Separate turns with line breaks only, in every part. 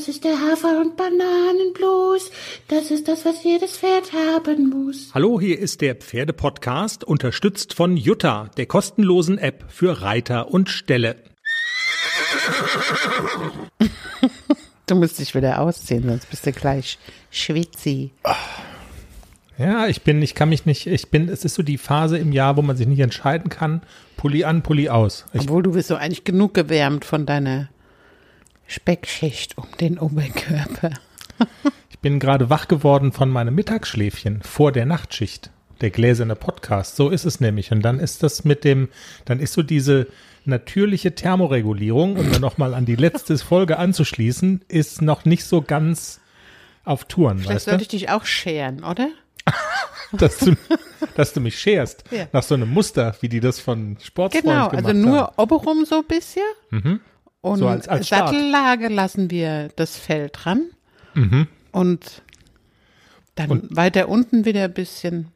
Das ist der Hafer- und Bananenblues. Das ist das, was jedes Pferd haben muss.
Hallo, hier ist der Pferdepodcast, unterstützt von Jutta, der kostenlosen App für Reiter und Ställe.
Du musst dich wieder ausziehen, sonst bist du gleich schwitzi.
Ja, ich bin, ich kann mich nicht, ich bin, es ist so die Phase im Jahr, wo man sich nicht entscheiden kann, Pulli an, Pulli aus. Ich,
Obwohl du bist so eigentlich genug gewärmt von deiner Speckschicht um den Oberkörper.
ich bin gerade wach geworden von meinem Mittagsschläfchen vor der Nachtschicht. Der gläserne Podcast, so ist es nämlich. Und dann ist das mit dem, dann ist so diese natürliche Thermoregulierung, um dann nochmal an die letzte Folge anzuschließen, ist noch nicht so ganz auf Touren.
Vielleicht sollte ich dich auch scheren, oder?
dass du, dass du mich scherst.
Ja.
Nach so einem Muster, wie die das von Sportfreund
Genau,
gemacht
also nur
haben.
oberum so ein bisschen. Und
So als- als.
Sattellage lassen wir das Fell dran.
Mhm.
Und dann weiter unten wieder ein bisschen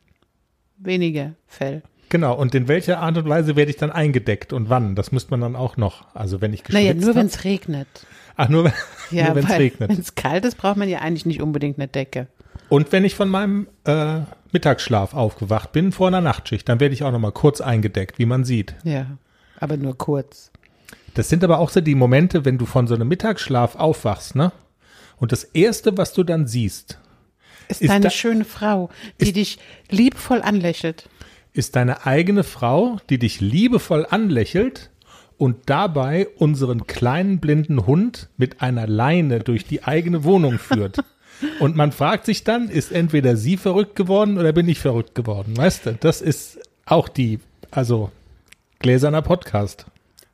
weniger Fell.
Genau, und in welcher Art und Weise werde ich dann eingedeckt und wann? Das müsste man dann auch noch. Also wenn ich geschwitzt
Naja, nur wenn es regnet.
Ach, nur, wenn-
Ja,
nur wenn es regnet.
wenn es kalt ist, braucht man ja eigentlich nicht unbedingt eine Decke.
Und wenn ich von meinem äh, Mittagsschlaf aufgewacht bin vor einer Nachtschicht, dann werde ich auch noch mal kurz eingedeckt, wie man sieht.
Ja, aber nur kurz.
Das sind aber auch so die Momente, wenn du von so einem Mittagsschlaf aufwachst, ne? Und das erste, was du dann siehst,
Ist,
Ist
deine
da-
schöne Frau, die dich liebevoll anlächelt.
ist deine eigene Frau, die dich liebevoll anlächelt und dabei unseren kleinen blinden Hund mit einer Leine durch die eigene Wohnung führt. Und man fragt sich dann, ist entweder sie verrückt geworden oder bin ich verrückt geworden? Weißt du, das ist auch die, also gläserner Podcast.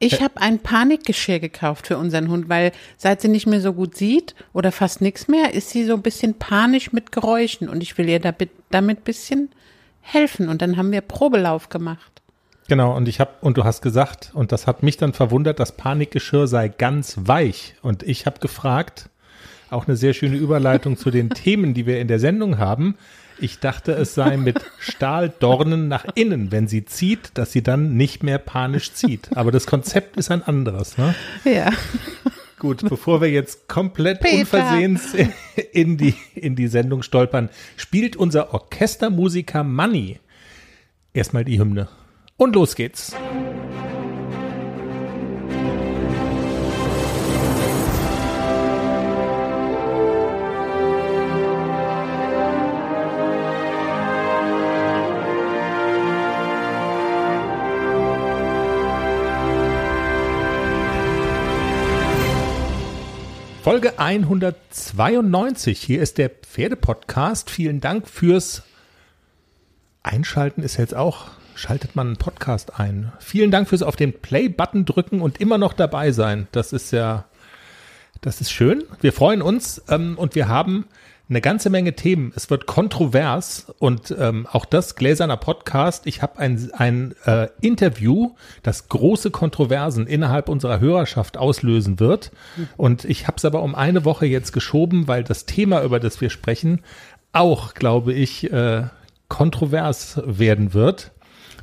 Ich habe ein Panikgeschirr gekauft für unseren Hund, weil seit sie nicht mehr so gut sieht oder fast nichts mehr, ist sie so ein bisschen panisch mit Geräuschen und ich will ihr damit, damit bisschen helfen. Und dann haben wir Probelauf gemacht.
Genau, und ich habe, und du hast gesagt, und das hat mich dann verwundert, das Panikgeschirr sei ganz weich. Und ich habe gefragt, auch eine sehr schöne Überleitung zu den Themen, die wir in der Sendung haben. Ich dachte, es sei mit Stahldornen nach innen, wenn sie zieht, dass sie dann nicht mehr panisch zieht. Aber das Konzept ist ein anderes. Ne?
Ja.
Gut, bevor wir jetzt komplett
Peter.
unversehens in die, in die Sendung stolpern, spielt unser Orchestermusiker Manny erstmal die Hymne. Und los geht's. Folge 192. Hier ist der Pferdepodcast. Vielen Dank fürs Einschalten ist jetzt auch, schaltet man einen Podcast ein. Vielen Dank fürs auf den Play-Button drücken und immer noch dabei sein. Das ist ja, das ist schön. Wir freuen uns ähm, und wir haben eine ganze Menge Themen. Es wird kontrovers und ähm, auch das gläserner Podcast. Ich habe ein, ein äh, Interview, das große Kontroversen innerhalb unserer Hörerschaft auslösen wird. Und ich habe es aber um eine Woche jetzt geschoben, weil das Thema, über das wir sprechen, auch, glaube ich, äh, kontrovers werden wird.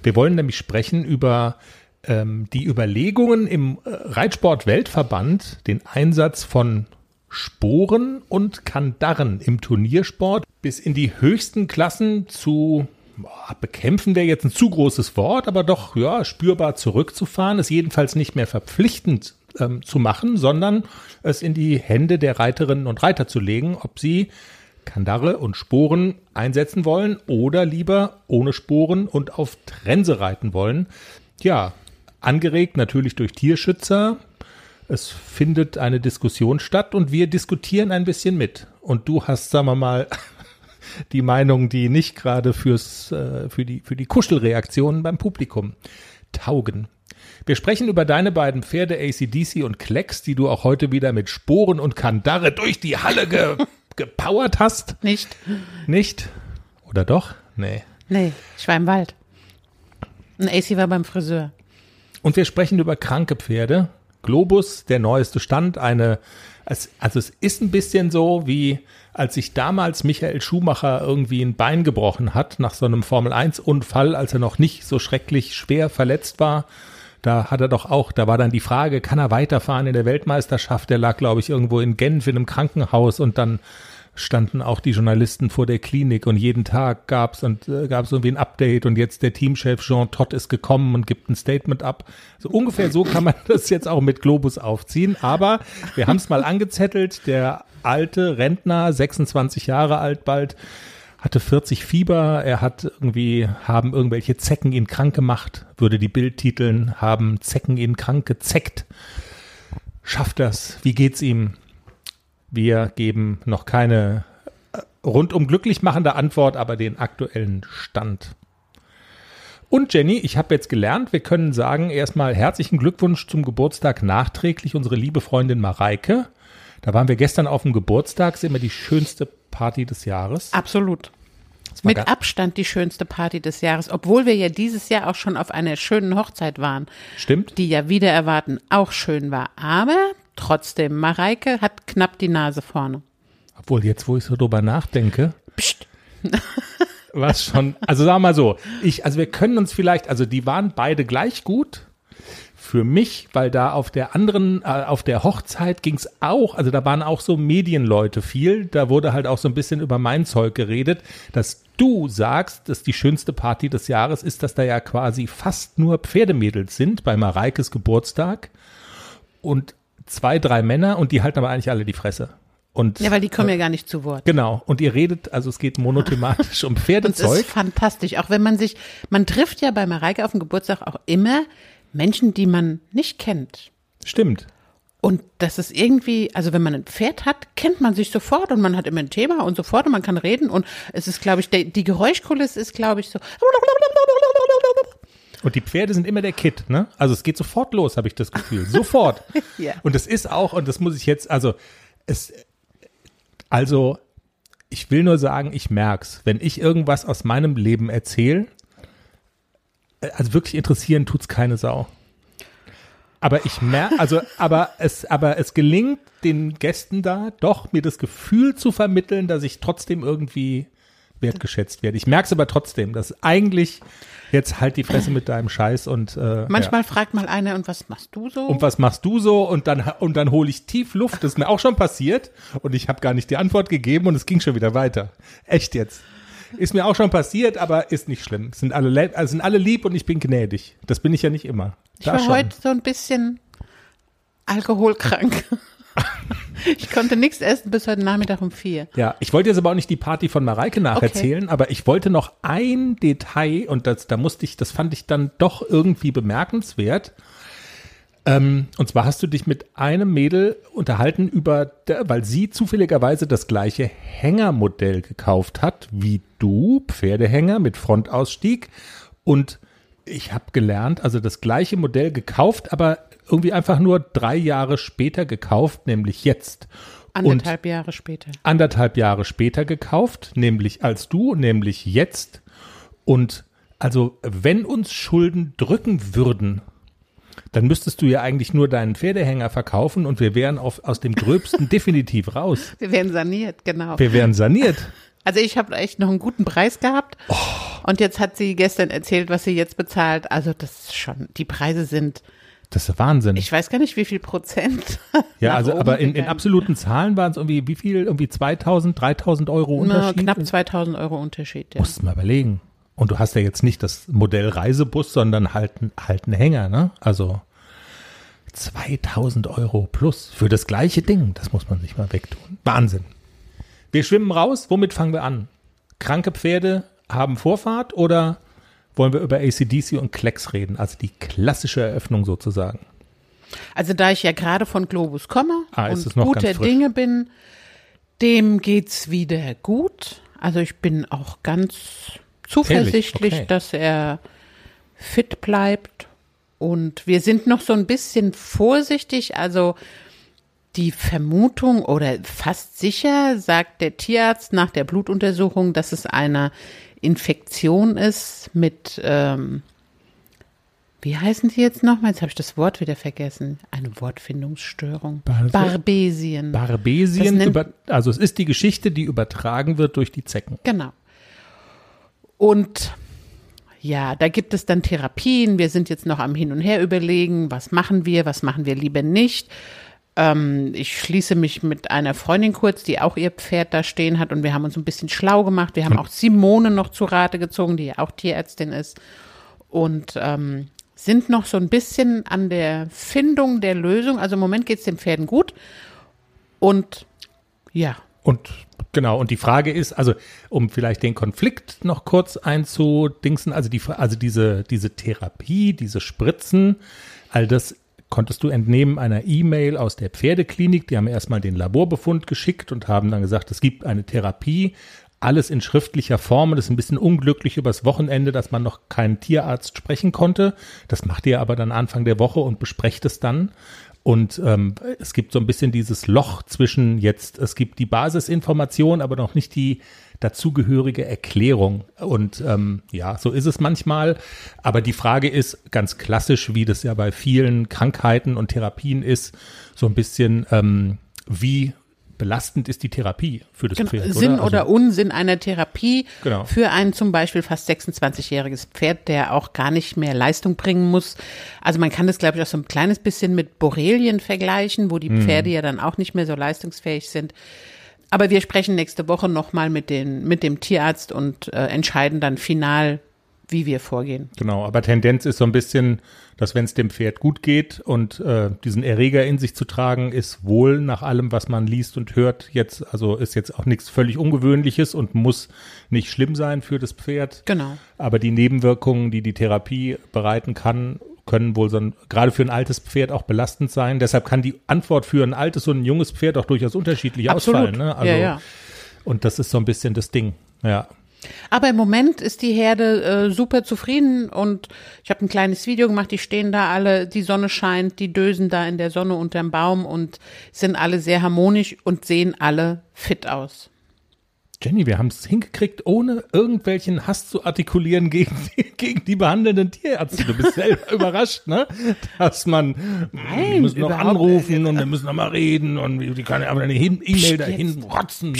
Wir wollen nämlich sprechen über ähm, die Überlegungen im äh, Reitsport-Weltverband, den Einsatz von Sporen und Kandaren im Turniersport bis in die höchsten Klassen zu bekämpfen wäre jetzt ein zu großes Wort, aber doch ja spürbar zurückzufahren, es jedenfalls nicht mehr verpflichtend ähm, zu machen, sondern es in die Hände der Reiterinnen und Reiter zu legen, ob sie Kandare und Sporen einsetzen wollen oder lieber ohne Sporen und auf Trense reiten wollen. Ja, angeregt natürlich durch Tierschützer. Es findet eine Diskussion statt und wir diskutieren ein bisschen mit. Und du hast, sagen wir mal, die Meinung, die nicht gerade fürs, äh, für die, für die Kuschelreaktionen beim Publikum taugen. Wir sprechen über deine beiden Pferde ACDC und Klecks, die du auch heute wieder mit Sporen und Kandare durch die Halle ge gepowert hast.
Nicht?
Nicht? Oder doch? Nee.
Nee, ich war im Wald. Und AC war beim Friseur.
Und wir sprechen über kranke Pferde. Globus, der neueste Stand, eine, es- also es ist ein bisschen so, wie als sich damals Michael Schumacher irgendwie ein Bein gebrochen hat nach so einem Formel-1-Unfall, als er noch nicht so schrecklich schwer verletzt war. da hat er doch auch, da war dann die Frage, kann er weiterfahren in der Weltmeisterschaft? Der lag, glaube ich, irgendwo in Genf in einem Krankenhaus und dann standen auch die Journalisten vor der Klinik und jeden Tag gab's und äh, gab's irgendwie ein Update und jetzt der Teamchef Jean Todt ist gekommen und gibt ein Statement ab. So ungefähr so kann man das jetzt auch mit Globus aufziehen, aber wir haben es mal angezettelt, der alte Rentner, 26 Jahre alt bald, hatte 40 Fieber, er hat irgendwie, haben irgendwelche Zecken ihn krank gemacht, würde die Bild titeln, haben Zecken ihn krank gezeckt. Schafft das? Wie geht's ihm? Wir geben noch keine äh, rundum glücklich machende Antwort, aber den aktuellen Stand. Und Jenny, ich habe jetzt gelernt, wir können sagen erstmal herzlichen Glückwunsch zum Geburtstag nachträglich unsere liebe Freundin Mareike. Da waren wir gestern auf dem Geburtstag, ist immer die schönste Party des Jahres.
Absolut. Mit Abstand die schönste Party des Jahres, obwohl wir ja dieses Jahr auch schon auf einer schönen Hochzeit waren.
Stimmt.
Die ja wieder erwarten auch schön war. Aber Trotzdem, Mareike hat knapp die Nase vorne.
Obwohl, jetzt, wo ich so drüber nachdenke. Psst. was schon, also sagen wir mal so, ich, also wir können uns vielleicht, also die waren beide gleich gut. Für mich, weil da auf der anderen, äh, auf der Hochzeit ging es auch, also da waren auch so Medienleute viel, da wurde halt auch so ein bisschen über mein Zeug geredet, dass du sagst, dass die schönste Party des Jahres ist, dass da ja quasi fast nur Pferdemädels sind bei Mareikes Geburtstag. Und zwei, drei Männer und die halten aber eigentlich alle die Fresse. Und,
ja, weil die kommen äh, ja gar nicht zu Wort.
Genau. Und ihr redet, also es geht monothematisch um Pferdezeug. das ist
fantastisch. Auch wenn man sich, man trifft ja bei Mareike auf dem Geburtstag auch immer Menschen, die man nicht kennt.
Stimmt.
Und das ist irgendwie, also wenn man ein Pferd hat, kennt man sich sofort und man hat immer ein Thema und sofort und man kann reden und es ist, glaube ich, die, die Geräuschkulisse ist, glaube ich, so
und die Pferde sind immer der Kit, ne? Also es geht sofort los, habe ich das Gefühl. Sofort. ja. Und es ist auch, und das muss ich jetzt, also es, also ich will nur sagen, ich merk's. Wenn ich irgendwas aus meinem Leben erzähle, äh, also wirklich interessieren tut's keine Sau. Aber ich merke, also, aber es, aber es gelingt den Gästen da doch, mir das Gefühl zu vermitteln, dass ich trotzdem irgendwie wertgeschätzt werde. Ich merke es aber trotzdem, dass eigentlich jetzt halt die Fresse mit deinem Scheiß und äh,
manchmal ja. fragt mal einer und was machst du so?
Und was machst du so? Und dann und dann hole ich tief Luft. Das ist mir auch schon passiert und ich habe gar nicht die Antwort gegeben und es ging schon wieder weiter. Echt jetzt. Ist mir auch schon passiert, aber ist nicht schlimm. Sind alle, also sind alle lieb und ich bin gnädig. Das bin ich ja nicht immer.
Ich da war schon. heute so ein bisschen alkoholkrank. ich konnte nichts essen bis heute Nachmittag um vier.
Ja, ich wollte jetzt aber auch nicht die Party von Mareike nacherzählen, okay. aber ich wollte noch ein Detail und das, da musste ich, das fand ich dann doch irgendwie bemerkenswert. Ähm, und zwar hast du dich mit einem Mädel unterhalten über, weil sie zufälligerweise das gleiche Hängermodell gekauft hat wie du, Pferdehänger mit Frontausstieg und ich habe gelernt, also das gleiche Modell gekauft, aber irgendwie einfach nur drei Jahre später gekauft, nämlich jetzt.
Anderthalb und Jahre später.
Anderthalb Jahre später gekauft, nämlich als du, nämlich jetzt. Und also, wenn uns Schulden drücken würden, dann müsstest du ja eigentlich nur deinen Pferdehänger verkaufen und wir wären auf, aus dem Gröbsten definitiv raus.
Wir wären saniert, genau.
Wir wären saniert.
Also ich habe echt noch einen guten Preis gehabt. Oh. Und jetzt hat sie gestern erzählt, was sie jetzt bezahlt. Also das ist schon, die Preise sind
das ist Wahnsinn.
Ich weiß gar nicht, wie viel Prozent.
Ja, also, aber in, in absoluten Zahlen waren es irgendwie, wie viel? Irgendwie 2000, 3000 Euro Unterschied?
Na, knapp 2000 Euro Unterschied,
ja. Musst du mal überlegen. Und du hast ja jetzt nicht das Modell Reisebus, sondern halt, halt einen Hänger, ne? Also 2000 Euro plus für das gleiche Ding. Das muss man sich mal wegtun. Wahnsinn. Wir schwimmen raus. Womit fangen wir an? Kranke Pferde haben Vorfahrt oder wollen wir über ACDC und Klecks reden, also die klassische Eröffnung sozusagen.
Also da ich ja gerade von Globus komme ah, und guter Dinge bin, dem geht's wieder gut. Also ich bin auch ganz zuversichtlich, okay. dass er fit bleibt. Und wir sind noch so ein bisschen vorsichtig. Also die Vermutung oder fast sicher sagt der Tierarzt nach der Blutuntersuchung, dass es eine Infektion ist mit, ähm, wie heißen die jetzt nochmal? Jetzt habe ich das Wort wieder vergessen. Eine Wortfindungsstörung. Bar Barbesien.
Barbesien, über, also es ist die Geschichte, die übertragen wird durch die Zecken.
Genau. Und Ja, da gibt es dann Therapien. Wir sind jetzt noch am Hin und Her überlegen, was machen wir, was machen wir lieber nicht. Ähm, ich schließe mich mit einer Freundin kurz, die auch ihr Pferd da stehen hat und wir haben uns ein bisschen schlau gemacht. Wir haben auch Simone noch zu Rate gezogen, die ja auch Tierärztin ist und ähm, sind noch so ein bisschen an der Findung der Lösung. Also im Moment geht es den Pferden gut und ja.
Und genau, und die Frage ist, also um vielleicht den Konflikt noch kurz einzudingsen, also die, also diese, diese Therapie, diese Spritzen, all das konntest du entnehmen einer E-Mail aus der Pferdeklinik. Die haben erstmal den Laborbefund geschickt und haben dann gesagt, es gibt eine Therapie, alles in schriftlicher Form. Das ist ein bisschen unglücklich übers Wochenende, dass man noch keinen Tierarzt sprechen konnte. Das macht ihr aber dann Anfang der Woche und besprecht es dann. Und ähm, es gibt so ein bisschen dieses Loch zwischen jetzt, es gibt die Basisinformation, aber noch nicht die dazugehörige Erklärung. Und ähm, ja, so ist es manchmal. Aber die Frage ist ganz klassisch, wie das ja bei vielen Krankheiten und Therapien ist, so ein bisschen, ähm, wie belastend ist die Therapie für das
genau,
Pferd?
Sinn
oder,
oder
also,
Unsinn einer Therapie
Genau.
für ein zum Beispiel fast 26-jähriges Pferd, der auch gar nicht mehr Leistung bringen muss. Also man kann das, glaube ich, auch so ein kleines bisschen mit Borrelien vergleichen, wo die
Mhm.
Pferde ja dann auch nicht mehr so leistungsfähig sind. Aber wir sprechen nächste Woche nochmal mit, den, mit dem Tierarzt und äh, entscheiden dann final, wie wir vorgehen.
Genau, aber Tendenz ist so ein bisschen, dass wenn es dem Pferd gut geht und äh, diesen Erreger in sich zu tragen, ist wohl nach allem, was man liest und hört, jetzt, also ist jetzt auch nichts völlig Ungewöhnliches und muss nicht schlimm sein für das Pferd.
Genau.
Aber die Nebenwirkungen, die die Therapie bereiten kann, können wohl so ein, gerade für ein altes Pferd auch belastend sein. Deshalb kann die Antwort für ein altes und ein junges Pferd auch durchaus unterschiedlich
Absolut.
ausfallen. Ne? Also,
ja, ja.
Und das ist so ein bisschen das Ding. Ja.
Aber im Moment ist die Herde äh, super zufrieden und ich habe ein kleines Video gemacht, die stehen da alle, die Sonne scheint, die dösen da in der Sonne unterm Baum und sind alle sehr harmonisch und sehen alle fit aus.
Jenny, wir haben es hingekriegt, ohne irgendwelchen Hass zu artikulieren gegen die, gegen die behandelnden Tierärzte. Du bist selber überrascht, ne? Dass man,
Nein,
wir müssen noch anrufen und wir müssen noch mal reden und die kann aber eine E-Mail dahin rotzen.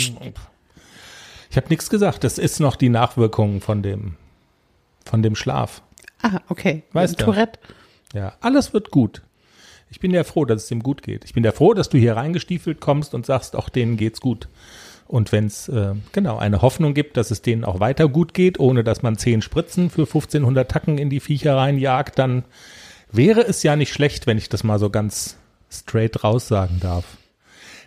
Ich habe nichts gesagt. Das ist noch die Nachwirkung von dem, von dem Schlaf.
Ah, okay.
Weißt du.
Tourette.
Ja, alles wird gut. Ich bin ja froh, dass es ihm gut geht. Ich bin ja froh, dass du hier reingestiefelt kommst und sagst, auch denen geht's gut. Und wenn es äh, genau eine Hoffnung gibt, dass es denen auch weiter gut geht, ohne dass man zehn Spritzen für 1500 Tacken in die Viecher reinjagt, dann wäre es ja nicht schlecht, wenn ich das mal so ganz straight raus sagen darf.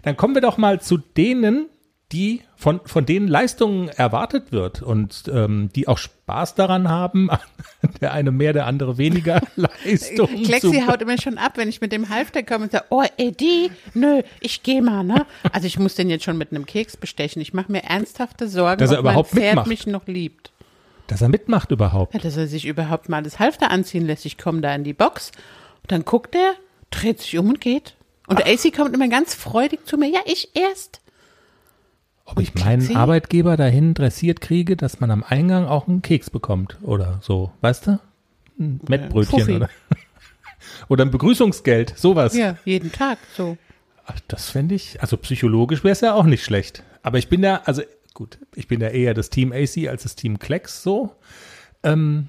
Dann kommen wir doch mal zu denen, die von, von denen Leistungen erwartet wird und ähm, die auch Spaß daran haben, der eine mehr, der andere weniger Leistung.
Klexi haut immer schon ab, wenn ich mit dem Halfter komme und sage, oh, Eddie, nö, ich geh mal, ne? Also ich muss den jetzt schon mit einem Keks bestechen. Ich mache mir ernsthafte Sorgen,
Dass er
ob mein
überhaupt
Pferd
mitmacht.
mich noch liebt.
dass er mitmacht überhaupt.
Ja, dass er sich überhaupt mal das Halfter anziehen lässt. Ich komme da in die Box und dann guckt er, dreht sich um und geht. Und der AC kommt immer ganz freudig zu mir. Ja, ich erst.
Ob ich meinen? Arbeitgeber dahin dressiert kriege, dass man am Eingang auch einen Keks bekommt oder so, weißt du? Ein Mettbrötchen oder, oder ein Begrüßungsgeld, sowas.
Ja, jeden Tag so.
Ach, Das fände ich, also psychologisch wäre es ja auch nicht schlecht. Aber ich bin ja, also gut, ich bin ja eher das Team AC als das Team Klecks so. Ähm,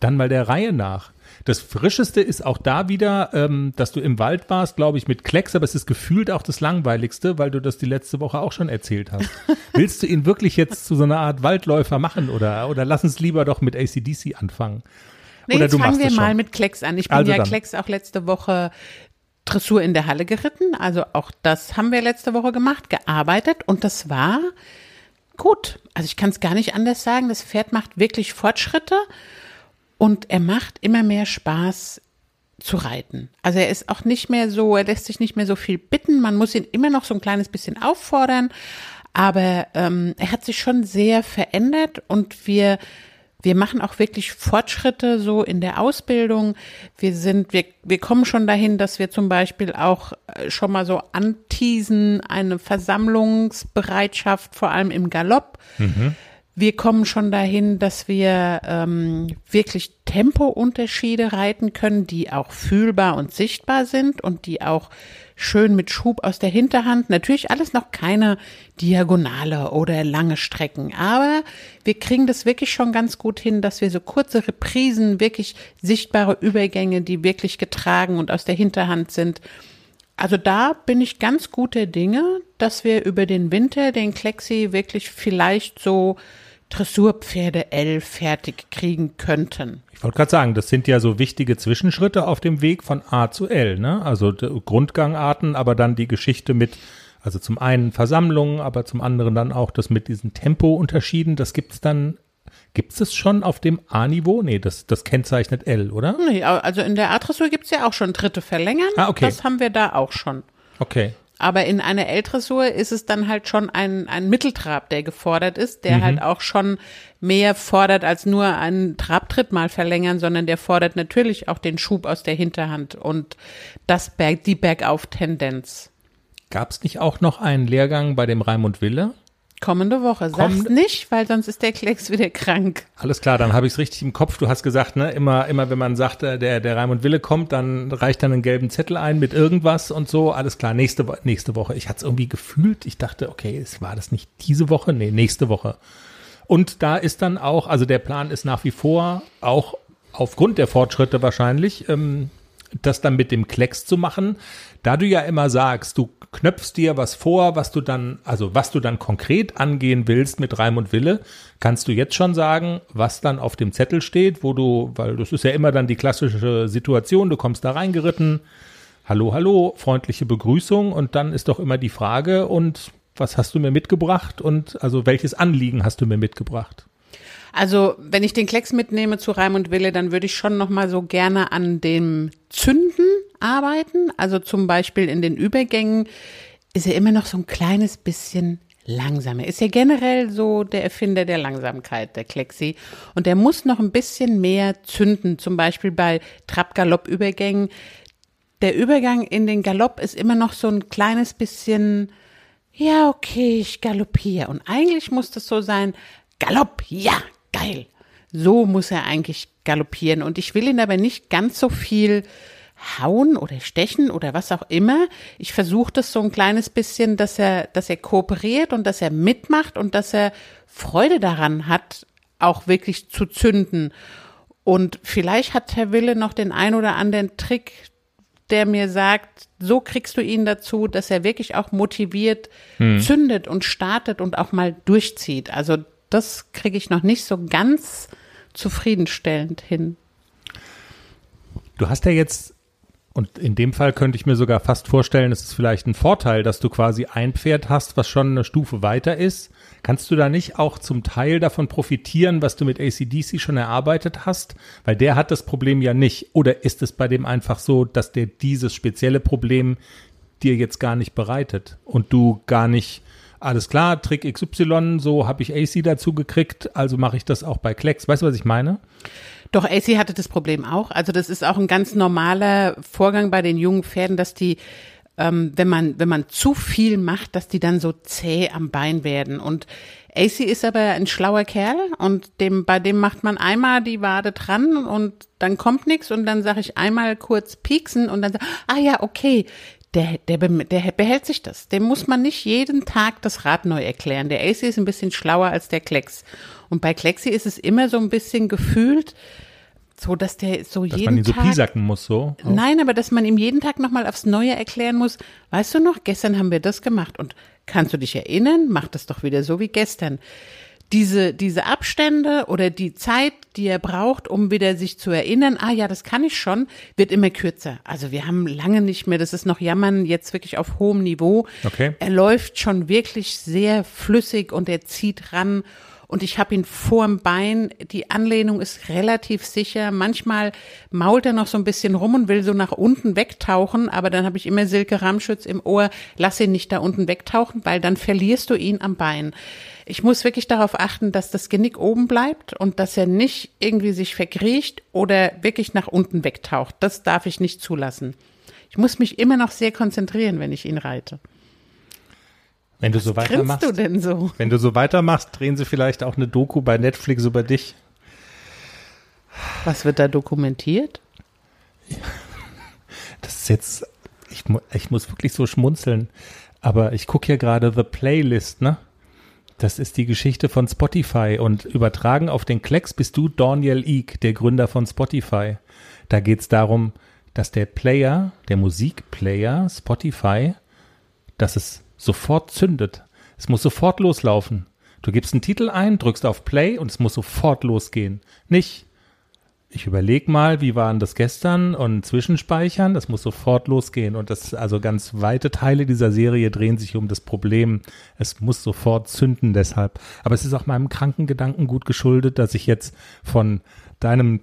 dann mal der Reihe nach. Das Frischeste ist auch da wieder, ähm, dass du im Wald warst, glaube ich, mit Klecks, aber es ist gefühlt auch das Langweiligste, weil du das die letzte Woche auch schon erzählt hast. Willst du ihn wirklich jetzt zu so einer Art Waldläufer machen oder, oder lass uns lieber doch mit ACDC anfangen?
Nee,
oder
jetzt fangen wir mal mit Klecks an. Ich bin
Also
ja
dann.
Klecks auch letzte Woche Dressur in der Halle geritten. Also auch das haben wir letzte Woche gemacht, gearbeitet und das war gut. Also ich kann es gar nicht anders sagen. Das Pferd macht wirklich Fortschritte und er macht immer mehr Spaß zu reiten. Also er ist auch nicht mehr so, er lässt sich nicht mehr so viel bitten. Man muss ihn immer noch so ein kleines bisschen auffordern, aber ähm, er hat sich schon sehr verändert und wir wir machen auch wirklich Fortschritte so in der Ausbildung. Wir sind, wir, wir kommen schon dahin, dass wir zum Beispiel auch äh, schon mal so anteasen, eine Versammlungsbereitschaft, vor allem im Galopp. Wir kommen schon dahin, dass wir ähm, wirklich Tempounterschiede reiten können, die auch fühlbar und sichtbar sind und die auch schön mit Schub aus der Hinterhand. Natürlich alles noch keine Diagonale oder lange Strecken, aber wir kriegen das wirklich schon ganz gut hin, dass wir so kurze Reprisen, wirklich sichtbare Übergänge, die wirklich getragen und aus der Hinterhand sind. Also da bin ich ganz guter Dinge, dass wir über den Winter den Klexi wirklich vielleicht so Dressurpferde L fertig kriegen könnten.
Ich wollte gerade sagen, das sind ja so wichtige Zwischenschritte auf dem Weg von A zu L, ne? Also Grundgangarten, aber dann die Geschichte mit, also zum einen Versammlungen, aber zum anderen dann auch das mit diesen Tempounterschieden, das gibt's dann Gibt es schon auf dem A-Niveau? Nee, das, das kennzeichnet L, oder?
Nee, also in der A-Dressur gibt es ja auch schon dritte Verlängern.
Ah, okay.
Das haben wir da auch schon.
Okay.
Aber in einer L-Dressur ist es dann halt schon ein, ein Mitteltrab, der gefordert ist, der
Mhm.
halt auch schon mehr fordert als nur einen Trabtritt mal verlängern, sondern der fordert natürlich auch den Schub aus der Hinterhand und das Berg, die Bergauf-Tendenz.
Gab es nicht auch noch einen Lehrgang bei dem Raimund Wille?
Kommende Woche. Sag's
Kommende-
nicht, weil sonst ist der Klecks wieder krank.
Alles klar, dann habe ich es richtig im Kopf. Du hast gesagt, ne, immer, immer wenn man sagt, äh, der, der Raimund Wille kommt, dann reicht dann einen gelben Zettel ein mit irgendwas und so. Alles klar, nächste, nächste Woche. Ich hatte es irgendwie gefühlt. Ich dachte, okay, es war das nicht diese Woche? Nee, nächste Woche. Und da ist dann auch, also der Plan ist nach wie vor, auch aufgrund der Fortschritte wahrscheinlich, ähm, das dann mit dem Klecks zu machen. Da du ja immer sagst, du knöpfst dir was vor, was du dann, also was du dann konkret angehen willst mit Reim und Wille, kannst du jetzt schon sagen, was dann auf dem Zettel steht, wo du, weil das ist ja immer dann die klassische Situation, du kommst da reingeritten, hallo, hallo, freundliche Begrüßung und dann ist doch immer die Frage und was hast du mir mitgebracht und also welches Anliegen hast du mir mitgebracht?
Also, wenn ich den Klecks mitnehme zu Reim und Wille, dann würde ich schon noch mal so gerne an dem Zünden arbeiten. Also zum Beispiel in den Übergängen ist er immer noch so ein kleines bisschen langsamer. Ist ja generell so der Erfinder der Langsamkeit, der Klexi. Und der muss noch ein bisschen mehr zünden. Zum Beispiel bei Trab-Galopp-Übergängen. Der Übergang in den Galopp ist immer noch so ein kleines bisschen ja, okay, ich galoppiere. Und eigentlich muss das so sein, Galopp, ja, geil. So muss er eigentlich galoppieren. Und ich will ihn aber nicht ganz so viel hauen oder stechen oder was auch immer. Ich versuche das so ein kleines bisschen, dass er, dass er kooperiert und dass er mitmacht und dass er Freude daran hat, auch wirklich zu zünden. Und vielleicht hat Herr Wille noch den ein oder anderen Trick, der mir sagt, so kriegst du ihn dazu, dass er wirklich auch motiviert zündet und startet und auch mal durchzieht. Also das kriege ich noch nicht so ganz zufriedenstellend hin.
Du hast ja jetzt, und in dem Fall könnte ich mir sogar fast vorstellen, es ist vielleicht ein Vorteil, dass du quasi ein Pferd hast, was schon eine Stufe weiter ist. Kannst du da nicht auch zum Teil davon profitieren, was du mit ACDC schon erarbeitet hast? Weil der hat das Problem ja nicht. Oder ist es bei dem einfach so, dass der dieses spezielle Problem dir jetzt gar nicht bereitet und du gar nicht, alles klar, Trick XY, so habe ich AC dazu gekriegt, also mache ich das auch bei Klecks. Weißt du, was ich meine?
Doch AC hatte das Problem auch. Also das ist auch ein ganz normaler Vorgang bei den jungen Pferden, dass die, ähm, wenn man wenn man zu viel macht, dass die dann so zäh am Bein werden. Und AC ist aber ein schlauer Kerl und dem bei dem macht man einmal die Wade dran und dann kommt nichts und dann sage ich einmal kurz pieksen und dann sag, ah ja okay. Der, der, der behält sich das. Dem muss man nicht jeden Tag das Rad neu erklären. Der AC ist ein bisschen schlauer als der Klecks. Und bei Klexi ist es immer so ein bisschen gefühlt, so dass der so
Dass
jeden
man ihn so piesacken muss, so.
Nein, aber dass man ihm jeden Tag nochmal aufs Neue erklären muss, weißt du noch, gestern haben wir das gemacht und kannst du dich erinnern, mach das doch wieder so wie gestern. Diese, diese Abstände oder die Zeit, die er braucht, um wieder sich zu erinnern, ah ja, das kann ich schon, wird immer kürzer. Also wir haben lange nicht mehr, das ist noch Jammern jetzt wirklich auf hohem Niveau.
Okay.
Er läuft schon wirklich sehr flüssig und er zieht ran und ich habe ihn vorm Bein. Die Anlehnung ist relativ sicher. Manchmal mault er noch so ein bisschen rum und will so nach unten wegtauchen, aber dann habe ich immer Silke Ramschütz im Ohr, lass ihn nicht da unten wegtauchen, weil dann verlierst du ihn am Bein. Ich muss wirklich darauf achten, dass das Genick oben bleibt und dass er nicht irgendwie sich verkriecht oder wirklich nach unten wegtaucht. Das darf ich nicht zulassen. Ich muss mich immer noch sehr konzentrieren, wenn ich ihn reite.
Wenn du so
Grinst
weitermachst,
du denn so?
wenn du so weitermachst, drehen sie vielleicht auch eine Doku bei Netflix über dich.
Was wird da dokumentiert?
Das ist jetzt, ich, ich muss wirklich so schmunzeln. Aber ich gucke hier gerade The Playlist, ne? Das ist die Geschichte von Spotify und übertragen auf den Klecks bist du Daniel Eek, der Gründer von Spotify. Da geht's darum, dass der Player, der Musikplayer Spotify, dass es sofort zündet. Es muss sofort loslaufen. Du gibst einen Titel ein, drückst auf Play und es muss sofort losgehen. Nicht, ich überleg mal, wie waren das gestern und zwischenspeichern, das muss sofort losgehen. Und das, also ganz weite Teile dieser Serie drehen sich um das Problem. Es muss sofort zünden deshalb. Aber es ist auch meinem kranken Gedanken gut geschuldet, dass ich jetzt von deinem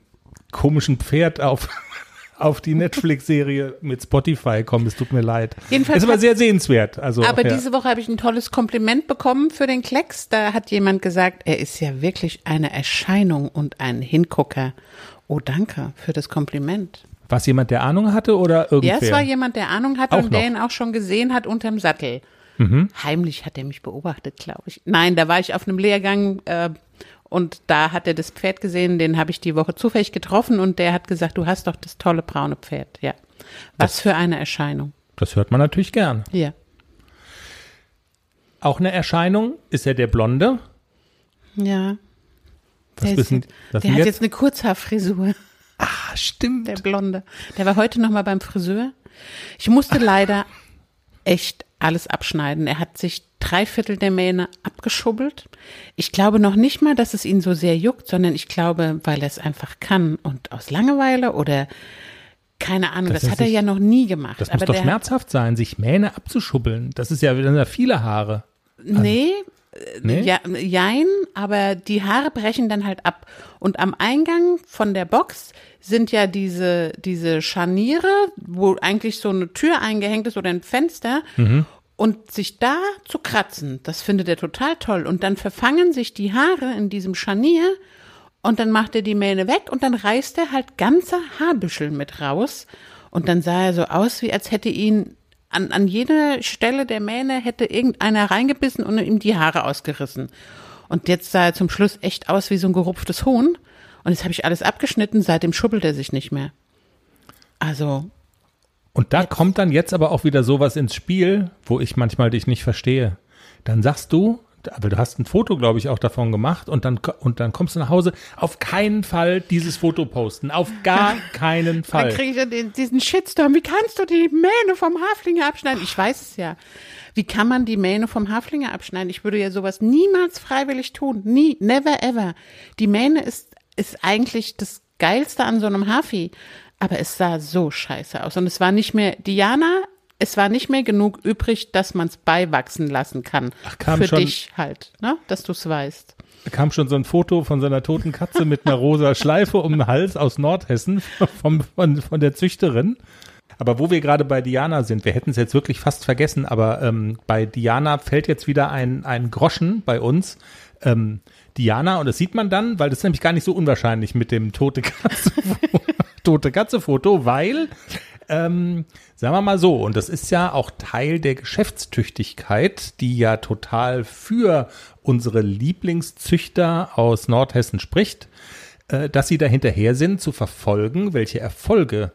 komischen Pferd auf, auf die Netflix-Serie mit Spotify komme. Es tut mir leid.
Jedenfalls
ist aber sehr sehenswert. Also,
Aber
ja.
diese Woche habe ich ein tolles Kompliment bekommen für den Klecks. Da hat jemand gesagt, er ist ja wirklich eine Erscheinung und ein Hingucker. Oh, danke für das Kompliment.
Was jemand, der Ahnung hatte oder irgendwer?
Ja, es war jemand, der Ahnung hatte
Auch
und der
noch. Mhm.
ihn auch schon gesehen hat unterm Sattel. Heimlich hat er mich beobachtet, glaube ich. Nein, da war ich auf einem Lehrgang äh, und da hat er das Pferd gesehen, den habe ich die Woche zufällig getroffen und der hat gesagt, du hast doch das tolle braune Pferd. Ja. Was für eine Erscheinung.
das hört man natürlich gern.
Ja.
Auch eine Erscheinung ist ja der Blonde.
Ja.
Was
der ist,
was
der hat
jetzt?
jetzt eine Kurzhaarfrisur.
Ah, stimmt.
Der Blonde. Der war heute noch mal beim Friseur. Ich musste leider echt alles abschneiden. Er hat sich drei Viertel der Mähne abgeschubbelt. Ich glaube noch nicht mal, dass es ihn so sehr juckt, sondern ich glaube, weil er es einfach kann und aus Langeweile oder keine Ahnung, das,
er
hat er
sich-
ja noch nie gemacht.
Das muss doch schmerzhaft sein, sich Mähne abzuschubbeln. Das ist ja, das ja viele Haare.
Nee,
Nee?
ja, jein, aber die Haare brechen dann halt ab. Und am Eingang von der Box sind ja diese, diese Scharniere, wo eigentlich so eine Tür eingehängt ist oder ein Fenster. Und sich da zu kratzen, das findet er total toll. Und dann verfangen sich die Haare in diesem Scharnier und dann macht er die Mähne weg und dann reißt er halt ganze Haarbüschel mit raus. Und dann sah er so aus, wie als hätte ihn an, an jede Stelle der Mähne hätte irgendeiner reingebissen und ihm die Haare ausgerissen. Und jetzt sah er zum Schluss echt aus wie so ein gerupftes Huhn. Und jetzt habe ich alles abgeschnitten, seitdem schubbelt er sich nicht mehr. Also,
Und da kommt dann jetzt aber auch wieder sowas ins Spiel, wo ich manchmal dich nicht verstehe. Dann sagst du, aber du hast ein Foto, glaube ich, auch davon gemacht und dann, und dann kommst du nach Hause, auf keinen Fall dieses Foto posten. Auf gar keinen
dann
Fall.
kriege ich ja den, diesen Shitstorm. Wie kannst du die Mähne vom Haflinger abschneiden? Ich weiß es ja. Wie kann man die Mähne vom Haflinger abschneiden? Ich würde ja sowas niemals freiwillig tun. Nie, never ever. Die Mähne ist, ist eigentlich das Geilste an so einem Hafi. Aber es sah so scheiße aus. Und es war nicht mehr, Diana, es war nicht mehr genug übrig, dass man es beiwachsen lassen kann.
Ach, kam
Für
schon-
dich halt, ne? Dass du es weißt.
Da kam schon so ein Foto von so einer toten Katze mit einer rosa Schleife um den Hals aus Nordhessen vom, von, von der Züchterin. Aber wo wir gerade bei Diana sind, wir hätten es jetzt wirklich fast vergessen, aber ähm, bei Diana fällt jetzt wieder ein, ein Groschen bei uns. Ähm, Diana, und das sieht man dann, weil das ist nämlich gar nicht so unwahrscheinlich mit dem tote Katze, tote Katze Foto, weil ähm, sagen wir mal so, und das ist ja auch Teil der Geschäftstüchtigkeit, die ja total für unsere Lieblingszüchter aus Nordhessen spricht, äh, dass sie da hinterher sind, zu verfolgen, welche Erfolge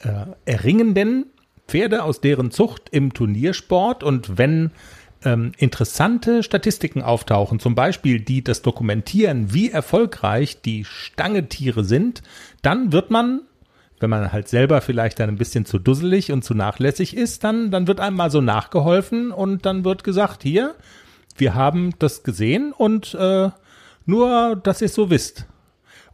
äh, erringen denn Pferde aus deren Zucht im Turniersport und wenn ähm, interessante Statistiken auftauchen, zum Beispiel die das dokumentieren, wie erfolgreich die Stangetiere sind, dann wird man wenn man halt selber vielleicht dann ein bisschen zu dusselig und zu nachlässig ist, dann, dann wird einem mal so nachgeholfen und dann wird gesagt, hier, wir haben das gesehen und äh, nur, dass ihr es so wisst.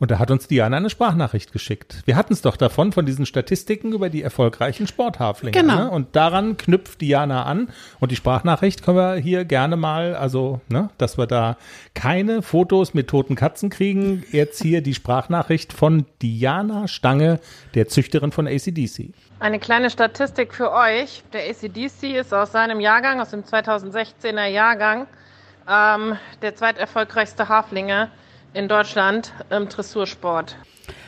Und da hat uns Diana eine Sprachnachricht geschickt. Wir hatten es doch davon, von diesen Statistiken über die erfolgreichen Sporthaflinge.
Genau.
Ne? Und daran knüpft Diana an. Und die Sprachnachricht können wir hier gerne mal, also, ne, dass wir da keine Fotos mit toten Katzen kriegen. Jetzt hier die Sprachnachricht von Diana Stange, der Züchterin von ACDC.
Eine kleine Statistik für euch. Der ACDC ist aus seinem Jahrgang, aus dem 2016er Jahrgang, ähm, der zweiterfolgreichste Haflinge in Deutschland im Dressursport.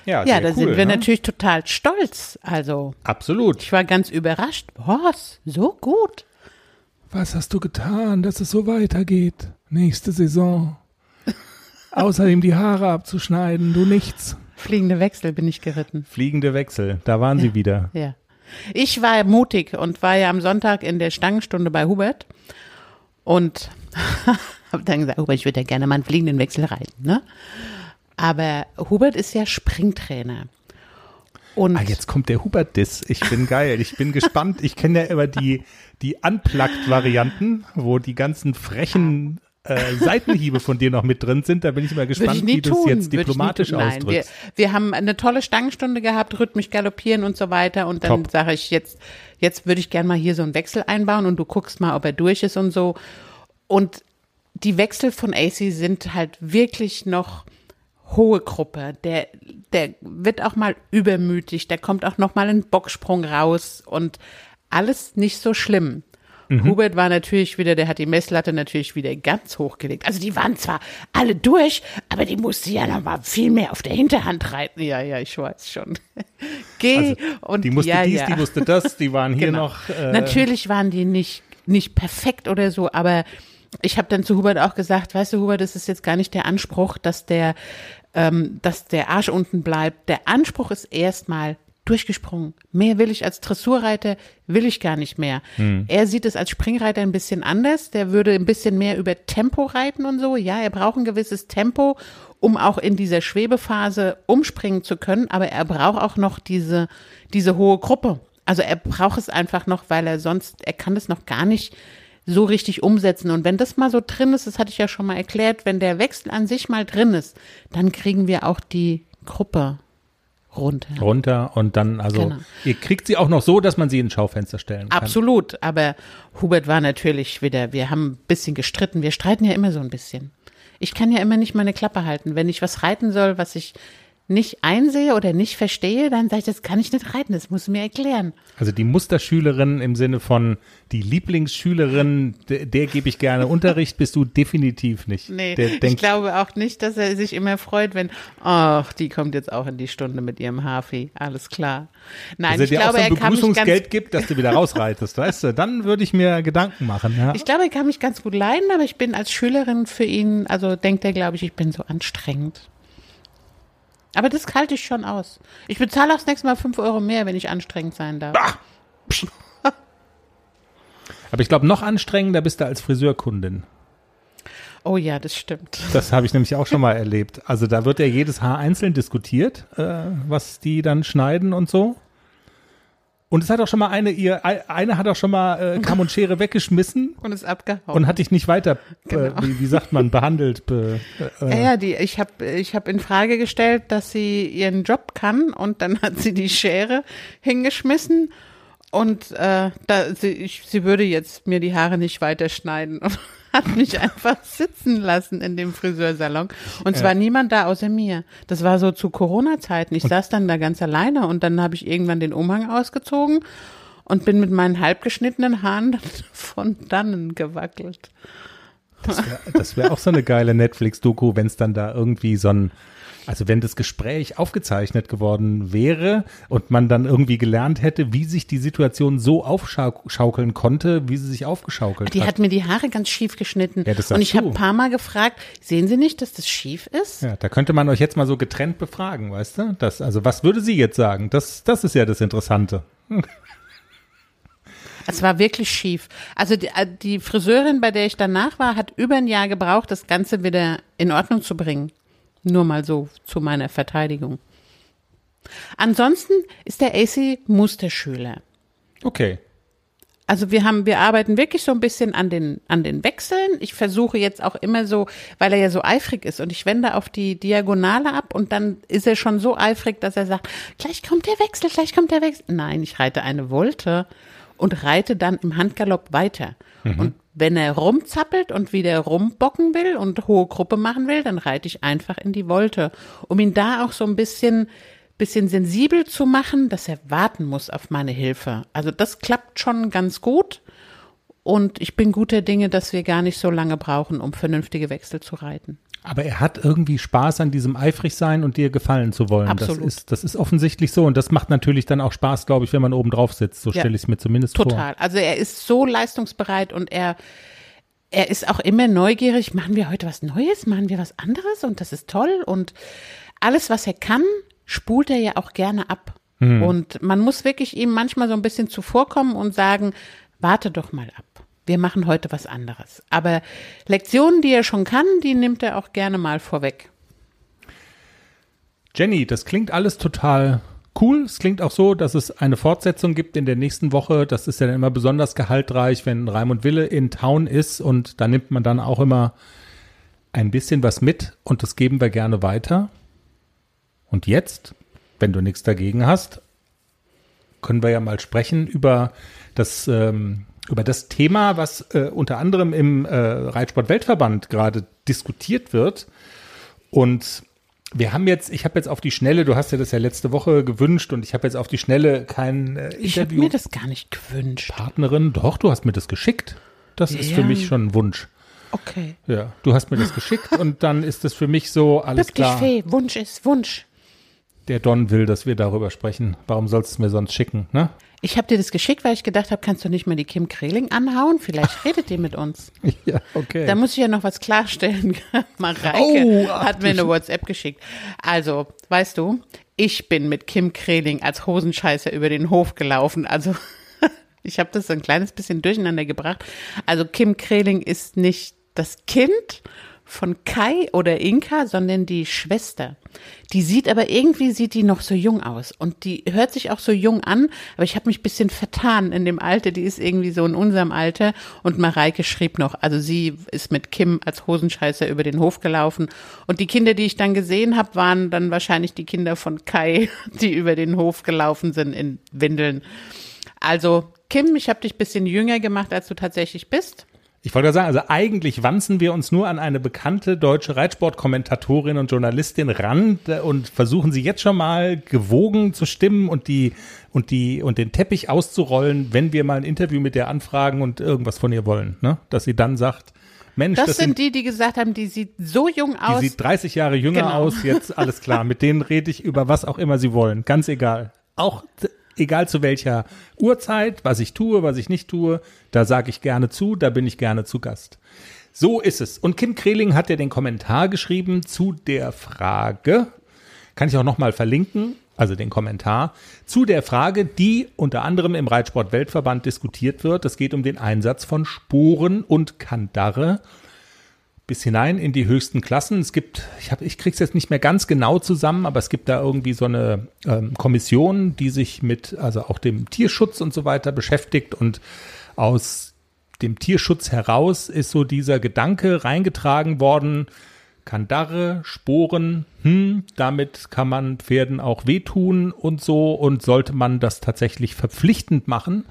Ja,
Ja, da
cool,
sind wir
ne?
natürlich total stolz. Also,
Absolut.
ich war ganz überrascht. Was? So gut?
Was hast du getan, dass es so weitergeht? Nächste Saison. Außerdem die Haare abzuschneiden, du nichts.
Fliegende Wechsel bin ich geritten.
Fliegende Wechsel, da waren sie wieder.
Ja. Ich war mutig und war ja am Sonntag in der Stangenstunde bei Hubert und habe dann gesagt, Hubert, ich würde ja gerne mal einen fliegenden Wechsel reiten, ne? Aber Hubert ist ja Springtrainer. Und
Ah, jetzt kommt der Hubert-Diss. Ich bin geil. Ich bin gespannt. Ich kenne ja immer die, die Unplugged-Varianten, wo die ganzen frechen äh, Seitenhiebe von dir noch mit drin sind. Da bin ich
Würde
gespannt,
ich
wie du es jetzt diplomatisch.
Nein, wir,
ausdrückst.
wir haben eine tolle Stangenstunde gehabt, rhythmisch galoppieren und so weiter. Und dann sage ich jetzt, jetzt würde ich gerne mal hier so einen Wechsel einbauen und du guckst mal, ob er durch ist und so. Und die Wechsel von AC sind halt wirklich noch hohe Gruppe. Der, der wird auch mal übermütig, der kommt auch noch mal einen Bocksprung raus und alles nicht so schlimm. Hubert war natürlich wieder, der hat die Messlatte natürlich wieder ganz hochgelegt. Also die waren zwar alle durch, aber die musste ja noch mal viel mehr auf der Hinterhand reiten. Ja, ja, ich weiß schon. Geh
Also,
und
die musste
ja,
dies,
ja.
die musste das, die waren hier
Genau.
noch. Äh,
Natürlich waren die nicht, nicht perfekt oder so, aber ich habe dann zu Hubert auch gesagt, weißt du, Hubert, das ist jetzt gar nicht der Anspruch, dass der, ähm, dass der Arsch unten bleibt. Der Anspruch ist erstmal durchgesprungen. Mehr will ich als Dressurreiter, will ich gar nicht mehr. Er sieht es als Springreiter ein bisschen anders. Der würde ein bisschen mehr über Tempo reiten und so. Ja, er braucht ein gewisses Tempo, um auch in dieser Schwebephase umspringen zu können. Aber er braucht auch noch diese, diese hohe Gruppe. Also er braucht es einfach noch, weil er sonst, er kann das noch gar nicht so richtig umsetzen. Und wenn das mal so drin ist, das hatte ich ja schon mal erklärt, wenn der Wechsel an sich mal drin ist, dann kriegen wir auch die Gruppe runter.
runter und dann, also,
Genau.
ihr kriegt sie auch noch so, dass man sie ins Schaufenster stellen kann.
Absolut, aber Hubert war natürlich wieder, wir haben ein bisschen gestritten, wir streiten ja immer so ein bisschen. Ich kann ja immer nicht meine Klappe halten. Wenn ich was reiten soll, was ich nicht einsehe oder nicht verstehe, dann sage ich, das kann ich nicht reiten, das muss mir erklären.
Also die Musterschülerin im Sinne von die Lieblingsschülerin, der, der gebe ich gerne Unterricht, bist du definitiv nicht.
Nee,
der
ich glaube auch nicht, dass er sich immer freut, wenn, ach, die kommt jetzt auch in die Stunde mit ihrem Hafi. Alles klar. Nein,
er
ich glaube,
auch so ein
er kann mich ganz,
gibt, dass du wieder rausreitest, weißt du, dann würde ich mir Gedanken machen. Ja?
ich glaube, er kann mich ganz gut leiden, aber ich bin als Schülerin für ihn, also denkt er, glaube ich, ich bin so anstrengend. Aber das halte ich schon aus. Ich bezahle auch das nächste Mal fünf Euro mehr, wenn ich anstrengend sein darf.
Aber ich glaube, noch anstrengender bist du als Friseurkundin.
Oh ja, das stimmt.
Das habe ich nämlich auch schon mal erlebt. Also da wird ja jedes Haar einzeln diskutiert, äh, was die dann schneiden und so. Und es hat auch schon mal eine, ihr, eine hat auch schon mal äh, Kamm und Schere weggeschmissen
Und ist abgehauen.
und hat dich nicht weiter,
Genau.
äh, wie, wie sagt man, behandelt. Be, äh,
Ja, ja, die, ich habe ich hab in Frage gestellt, dass sie ihren Job kann und dann hat sie die Schere hingeschmissen und äh, da, sie, ich, sie würde jetzt mir die Haare nicht weiter schneiden und hat mich einfach sitzen lassen in dem Friseursalon. Und es war niemand da außer mir. Das war so zu Corona-Zeiten. Ich saß dann da ganz alleine und dann habe ich irgendwann den Umhang ausgezogen und bin mit meinen halbgeschnittenen Haaren von dannen gewackelt.
Das wäre wär auch so eine geile Netflix-Doku, wenn es dann da irgendwie so ein, also wenn das Gespräch aufgezeichnet geworden wäre und man dann irgendwie gelernt hätte, wie sich die Situation so aufschaukeln konnte, wie sie sich aufgeschaukelt
Die
hat.
hat mir die Haare ganz schief geschnitten.
Ja,
und ich habe ein paar Mal gefragt, sehen Sie nicht, dass das schief ist?
Ja, da könnte man euch jetzt mal so getrennt befragen, weißt du? Das, also was würde sie jetzt sagen? Das, das ist ja das Interessante.
Es war wirklich schief. Also die, äh, die Friseurin, bei der ich danach war, hat über ein Jahr gebraucht, das Ganze wieder in Ordnung zu bringen. Nur mal so zu meiner Verteidigung. Ansonsten ist der AC Musterschüler.
Okay.
Also wir haben, wir arbeiten wirklich so ein bisschen an den, an den Wechseln. Ich versuche jetzt auch immer so, weil er ja so eifrig ist und ich wende auf die Diagonale ab und dann ist er schon so eifrig, dass er sagt, gleich kommt der Wechsel, gleich kommt der Wechsel. Nein, ich reite eine Volte und reite dann im Handgalopp weiter. Und wenn er rumzappelt und wieder rumbocken will und hohe Gruppe machen will, dann reite ich einfach in die Volte, um ihn da auch so ein bisschen bisschen sensibel zu machen, dass er warten muss auf meine Hilfe. Also das klappt schon ganz gut. Und ich bin guter Dinge, dass wir gar nicht so lange brauchen, um vernünftige Wechsel zu reiten.
Aber er hat irgendwie Spaß an diesem eifrig sein und dir gefallen zu wollen.
Absolut.
Das ist, das ist offensichtlich so und das macht natürlich dann auch Spaß, glaube ich, wenn man oben drauf sitzt. So
Ja.
stelle ich es mir zumindest vor.
Total. Also er ist so leistungsbereit und er, er ist auch immer neugierig. Machen wir heute was Neues? Machen wir was anderes? Und das ist toll. Und alles, was er kann, spult er ja auch gerne ab. Und man muss wirklich ihm manchmal so ein bisschen zuvorkommen und sagen, warte doch mal ab. Wir machen heute was anderes. Aber Lektionen, die er schon kann, die nimmt er auch gerne mal vorweg.
Jenny, das klingt alles total cool. Es klingt auch so, dass es eine Fortsetzung gibt in der nächsten Woche. Das ist ja dann immer besonders gehaltreich, wenn Raimund Wille in Town ist und da nimmt man dann auch immer ein bisschen was mit und das geben wir gerne weiter. Und jetzt, wenn du nichts dagegen hast, können wir ja mal sprechen über das, ähm, über das Thema, was äh, unter anderem im äh, Reitsport-Weltverband gerade diskutiert wird. Und wir haben jetzt, ich habe jetzt auf die Schnelle, du hast dir das ja letzte Woche gewünscht und ich habe jetzt auf die Schnelle kein äh,
Ich habe
Interview.
mir das gar nicht gewünscht.
Partnerin, doch, du hast mir das geschickt. Das ist für
Ja.
mich schon ein Wunsch.
Okay.
Ja, du hast mir das geschickt und dann ist das für mich so alles
Bück dich,
klar.
Fee. Wunsch ist Wunsch.
Der Don will, dass wir darüber sprechen. Warum sollst du es mir sonst schicken, ne?
Ich habe dir das geschickt, weil ich gedacht habe, kannst du nicht mal die Kim Kreling anhauen? Vielleicht redet die mit uns.
Ja, okay.
Da muss ich ja noch was klarstellen. Mareike
Oh, ach,
hat mir eine WhatsApp geschickt. Also, weißt du, ich bin mit Kim Kreling als Hosenscheißer über den Hof gelaufen. Also, ich habe das so ein kleines bisschen durcheinander gebracht. Also, Kim Kreling ist nicht das Kind von Kai oder Inka, sondern die Schwester. Die sieht aber irgendwie sieht die noch so jung aus. Und die hört sich auch so jung an, aber ich habe mich bisschen vertan in dem Alter, die ist irgendwie so in unserem Alter. Und Mareike schrieb noch, also sie ist mit Kim als Hosenscheißer über den Hof gelaufen. Und die Kinder, die ich dann gesehen habe, waren dann wahrscheinlich die Kinder von Kai, die über den Hof gelaufen sind in Windeln. Also Kim, ich habe dich bisschen jünger gemacht, als du tatsächlich bist.
Ich wollte gerade sagen, also eigentlich wanzen wir uns nur an eine bekannte deutsche Reitsportkommentatorin und Journalistin ran äh, und versuchen sie jetzt schon mal gewogen zu stimmen und die und die und den Teppich auszurollen, wenn wir mal ein Interview mit der anfragen und irgendwas von ihr wollen, ne? Dass sie dann sagt, Mensch,
Das,
das,
sind
sind
die, die gesagt haben, die sieht so jung
die
aus.
sieht 30 Jahre jünger
Genau.
aus, jetzt alles klar. Mit denen rede ich über was auch immer sie wollen, ganz egal. Auch egal zu welcher Uhrzeit, was ich tue, was ich nicht tue, da sage ich gerne zu, da bin ich gerne zu Gast. So ist es. Und Kim Kreling hat ja den Kommentar geschrieben zu der Frage, kann ich auch nochmal verlinken, also den Kommentar, zu der Frage, die unter anderem im Reitsport-Weltverband diskutiert wird. Es geht um den Einsatz von Sporen und Kandare bis hinein in die höchsten Klassen. Es gibt, ich, ich krieg's jetzt nicht mehr ganz genau zusammen, aber es gibt da irgendwie so eine ähm, Kommission, die sich mit, also auch dem Tierschutz und so weiter beschäftigt und aus dem Tierschutz heraus ist so dieser Gedanke reingetragen worden, Kandare, Sporen, hm, damit kann man Pferden auch wehtun und so und sollte man das tatsächlich verpflichtend machen,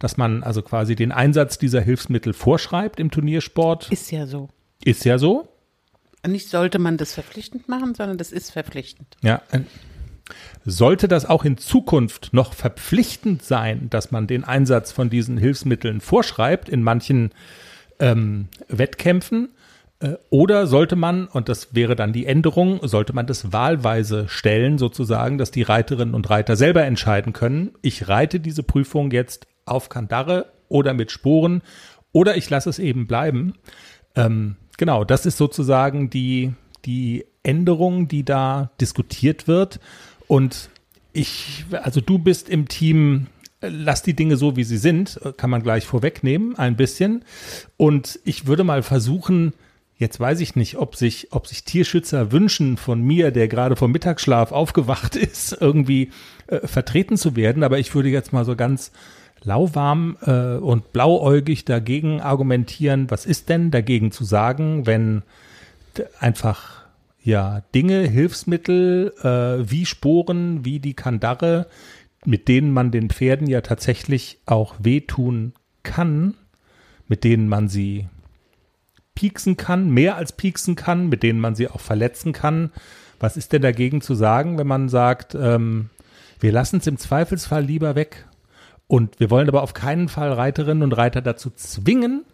dass man also quasi den Einsatz dieser Hilfsmittel vorschreibt im Turniersport.
ist ja so.
Ist ja so.
Nicht sollte man das verpflichtend machen, sondern das ist verpflichtend.
Ja. äh, Sollte das auch in Zukunft noch verpflichtend sein, dass man den Einsatz von diesen Hilfsmitteln vorschreibt in manchen ähm, Wettkämpfen? Äh, Oder sollte man, und das wäre dann die Änderung, sollte man das wahlweise stellen, sozusagen, dass die Reiterinnen und Reiter selber entscheiden können, ich reite diese Prüfung jetzt auf Kandare oder mit Sporen oder ich lasse es eben bleiben. Ähm, genau, das ist sozusagen die, die Änderung, die da diskutiert wird. Und ich, also du bist im Team, äh, lass die Dinge so, wie sie sind, äh, kann man gleich vorwegnehmen, ein bisschen. Und ich würde mal versuchen, jetzt weiß ich nicht, ob sich, ob sich Tierschützer wünschen von mir, der gerade vom Mittagsschlaf aufgewacht ist, irgendwie äh, vertreten zu werden. Aber ich würde jetzt mal so ganz lauwarm äh, und blauäugig dagegen argumentieren, was ist denn dagegen zu sagen, wenn einfach ja Dinge, Hilfsmittel äh, wie Sporen, wie die Kandare, mit denen man den Pferden ja tatsächlich auch wehtun kann, mit denen man sie pieksen kann, mehr als pieksen kann, mit denen man sie auch verletzen kann. Was ist denn dagegen zu sagen, wenn man sagt, ähm, wir lassen es im Zweifelsfall lieber weg? Und wir wollen aber auf keinen Fall Reiterinnen und Reiter dazu zwingen,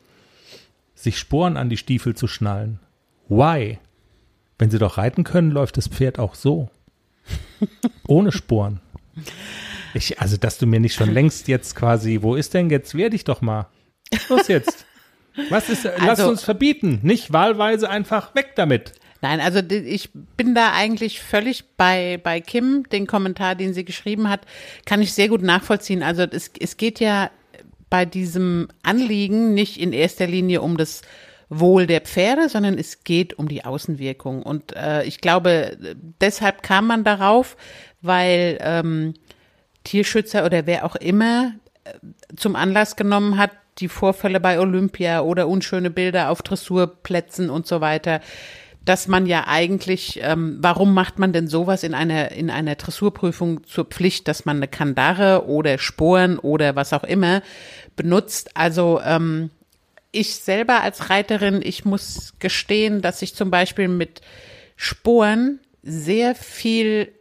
sich Sporen an die Stiefel zu schnallen. Why? Wenn sie doch reiten können, läuft das Pferd auch so. Ohne Sporen. Ich, also, dass du mir nicht schon längst jetzt quasi, wo ist denn jetzt, wehr dich doch mal. Los jetzt. Was ist, lass
Also-
uns verbieten. Nicht wahlweise einfach weg damit.
Nein, also ich bin da eigentlich völlig bei, bei Kim, den Kommentar, den sie geschrieben hat, kann ich sehr gut nachvollziehen. Also es, es geht ja bei diesem Anliegen nicht in erster Linie um das Wohl der Pferde, sondern es geht um die Außenwirkung. Und äh, ich glaube, deshalb kam man darauf, weil ähm, Tierschützer oder wer auch immer äh, zum Anlass genommen hat, die Vorfälle bei Olympia oder unschöne Bilder auf Dressurplätzen und so weiter, dass man ja eigentlich, ähm, warum macht man denn sowas in einer, in einer Dressurprüfung zur Pflicht, dass man eine Kandare oder Sporen oder was auch immer benutzt? Also ähm, ich selber als Reiterin, ich muss gestehen, dass ich zum Beispiel mit Sporen sehr viel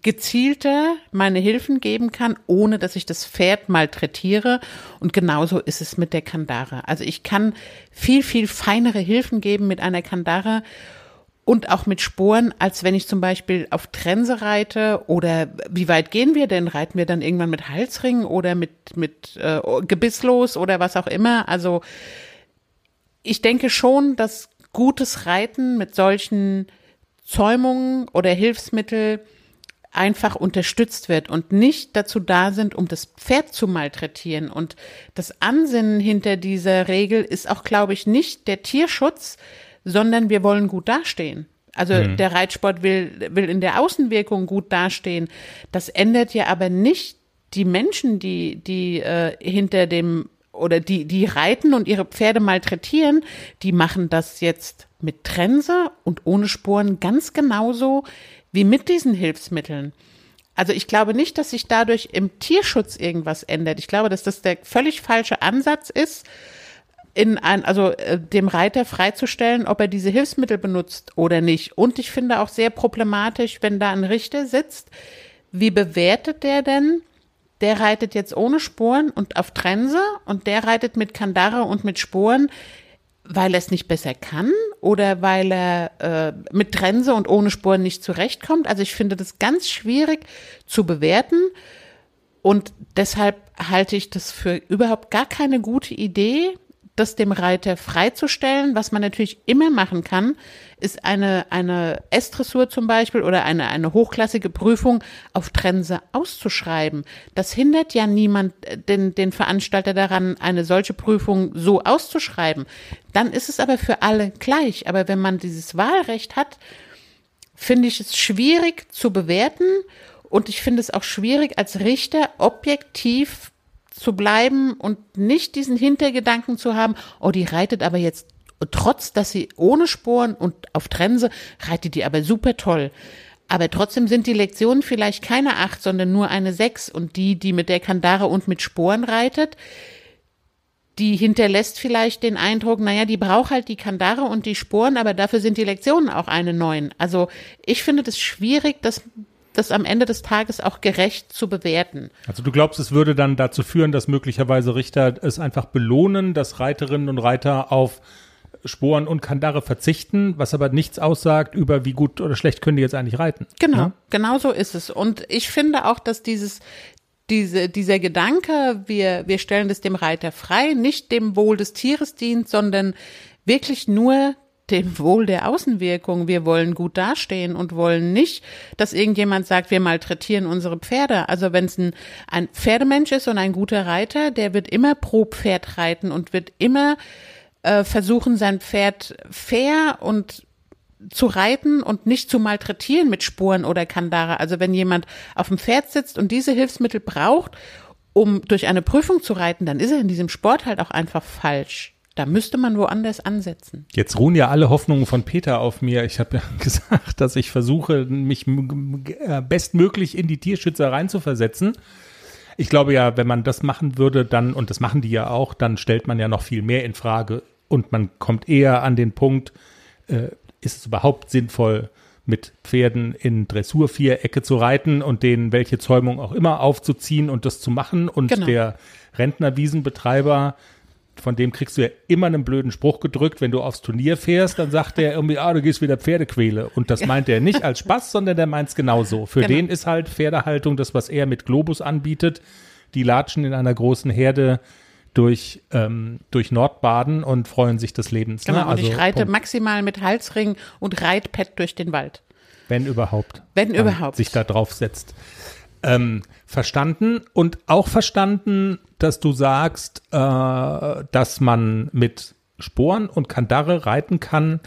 gezielter meine Hilfen geben kann, ohne dass ich das Pferd malträtiere. Und genauso ist es mit der Kandare. Also ich kann viel, viel feinere Hilfen geben mit einer Kandare und auch mit Sporen, als wenn ich zum Beispiel auf Trense reite oder wie weit gehen wir denn? Reiten wir dann irgendwann mit Halsring oder mit, mit äh, Gebisslos oder was auch immer? Also ich denke schon, dass gutes Reiten mit solchen Zäumungen oder Hilfsmittel einfach unterstützt wird und nicht dazu da sind, um das Pferd zu malträtieren. Und das Ansinnen hinter dieser Regel ist auch, glaube ich, nicht der Tierschutz, sondern wir wollen gut dastehen. Also der Reitsport will, will in der Außenwirkung gut dastehen. Das ändert ja aber nicht die Menschen, die, die äh, hinter dem oder die, die reiten und ihre Pferde malträtieren, die machen das jetzt mit Trense und ohne Sporen ganz genauso wie mit diesen Hilfsmitteln. Also ich glaube nicht, dass sich dadurch im Tierschutz irgendwas ändert. Ich glaube, dass das der völlig falsche Ansatz ist, in ein, also äh, dem Reiter freizustellen, ob er diese Hilfsmittel benutzt oder nicht. Und ich finde auch sehr problematisch, wenn da ein Richter sitzt, wie bewertet der denn? Der reitet jetzt ohne Sporen und auf Trense und der reitet mit Kandare und mit Sporen, weil er es nicht besser kann oder weil er äh, mit Trense und ohne Sporen nicht zurechtkommt. Also ich finde das ganz schwierig zu bewerten. Und deshalb halte ich das für überhaupt gar keine gute Idee, das dem Reiter freizustellen. Was man natürlich immer machen kann, ist eine, eine S-Dressur zum Beispiel oder eine, eine hochklassige Prüfung auf Trense auszuschreiben. Das hindert ja niemand, äh, den, den Veranstalter daran, eine solche Prüfung so auszuschreiben. Dann ist es aber für alle gleich. Aber wenn man dieses Wahlrecht hat, finde ich es schwierig zu bewerten und ich finde es auch schwierig als Richter objektiv zu bleiben und nicht diesen Hintergedanken zu haben, oh, die reitet aber jetzt trotz, dass sie ohne Sporen und auf Trense reitet die aber super toll. Aber trotzdem sind die Lektionen vielleicht keine acht, sondern nur eine sechs. Und die, die mit der Kandare und mit Sporen reitet, die hinterlässt vielleicht den Eindruck, naja, die braucht halt die Kandare und die Sporen, aber dafür sind die Lektionen auch eine neun. Also ich finde das schwierig, das, das am Ende des Tages auch gerecht zu bewerten.
Also du glaubst, es würde dann dazu führen, dass möglicherweise Richter es einfach belohnen, dass Reiterinnen und Reiter auf Sporen und Kandare verzichten, was aber nichts aussagt über wie gut oder schlecht können die jetzt eigentlich reiten.
Genau,
Ja?
genau so ist es. Und ich finde auch, dass dieses, diese, dieser Gedanke, wir, wir stellen das dem Reiter frei, nicht dem Wohl des Tieres dient, sondern wirklich nur dem Wohl der Außenwirkung. Wir wollen gut dastehen und wollen nicht, dass irgendjemand sagt, wir malträtieren unsere Pferde. Also wenn es ein, ein Pferdemensch ist und ein guter Reiter, der wird immer pro Pferd reiten und wird immer äh, versuchen, sein Pferd fair und zu reiten und nicht zu malträtieren mit Sporen oder Kandare. Also wenn jemand auf dem Pferd sitzt und diese Hilfsmittel braucht, um durch eine Prüfung zu reiten, dann ist er in diesem Sport halt auch einfach falsch. Da müsste man woanders ansetzen.
Jetzt ruhen ja alle Hoffnungen von Peter auf mir. Ich habe ja gesagt, dass ich versuche, mich äh, bestmöglich in die Tierschützer reinzuversetzen. Ich glaube ja, wenn man das machen würde, dann, und das machen die ja auch, dann stellt man ja noch viel mehr in Frage und man kommt eher an den Punkt, äh, ist es überhaupt sinnvoll, mit Pferden in Dressurvierecke zu reiten und denen welche Zäumung auch immer aufzuziehen und das zu machen. Und
Genau.
der Rentnerwiesenbetreiber, von dem kriegst du ja immer einen blöden Spruch gedrückt, wenn du aufs Turnier fährst, dann sagt der irgendwie, ah, du gehst wieder Pferdequäle. Und das meint er nicht als Spaß, sondern der meint es genauso. Für
Genau.
den ist halt Pferdehaltung das, was er mit Globus anbietet. Die latschen in einer großen Herde durch, ähm, durch Nordbaden und freuen sich des Lebens.
Genau,
ne?
und ich
Also,
reite
Punkt.
maximal mit Halsring und Reitpad durch den Wald.
wenn überhaupt.
Wenn überhaupt.
Sich da drauf setzt. Ähm, verstanden und auch verstanden, dass du sagst, äh, dass man mit Sporen und Kandare reiten kann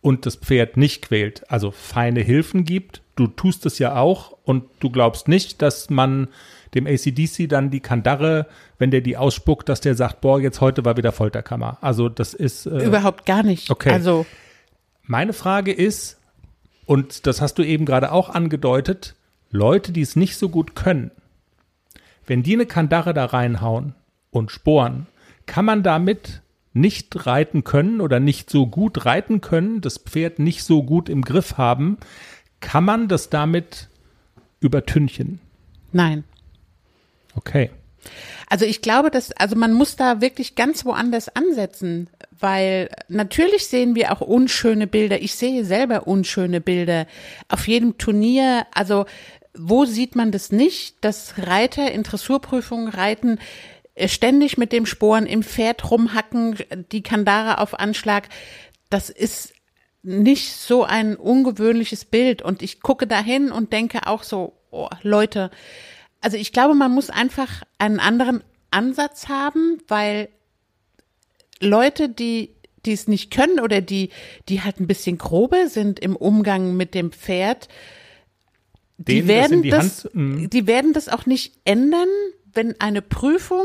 und das Pferd nicht quält, also feine Hilfen gibt. Du tust es ja auch und du glaubst nicht, dass man dem ACDC dann die Kandare, wenn der die ausspuckt, dass der sagt, boah, jetzt heute war wieder Folterkammer. Also das ist äh,
Überhaupt gar nicht.
okay.
Also,
meine Frage ist, und das hast du eben gerade auch angedeutet, Leute, die es nicht so gut können, wenn die eine Kandare da reinhauen und sporen, kann man damit nicht reiten können oder nicht so gut reiten können, das Pferd nicht so gut im Griff haben, kann man das damit übertünchen.
nein.
Okay.
Also ich glaube, dass, also man muss da wirklich ganz woanders ansetzen, weil natürlich sehen wir auch unschöne Bilder. Ich sehe selber unschöne Bilder auf jedem Turnier. Also wo sieht man das nicht, dass Reiter in Dressurprüfungen reiten, äh, ständig mit dem Sporen im Pferd rumhacken, die Kandare auf Anschlag. Das ist nicht so ein ungewöhnliches Bild. Und ich gucke dahin und denke auch so, oh, Leute, also ich glaube, man muss einfach einen anderen Ansatz haben, weil Leute, die die es nicht können oder die die halt ein bisschen grober sind im Umgang mit dem Pferd, die
Denen das in
werden
die
das,
Mhm.
die werden das auch nicht ändern, wenn eine Prüfung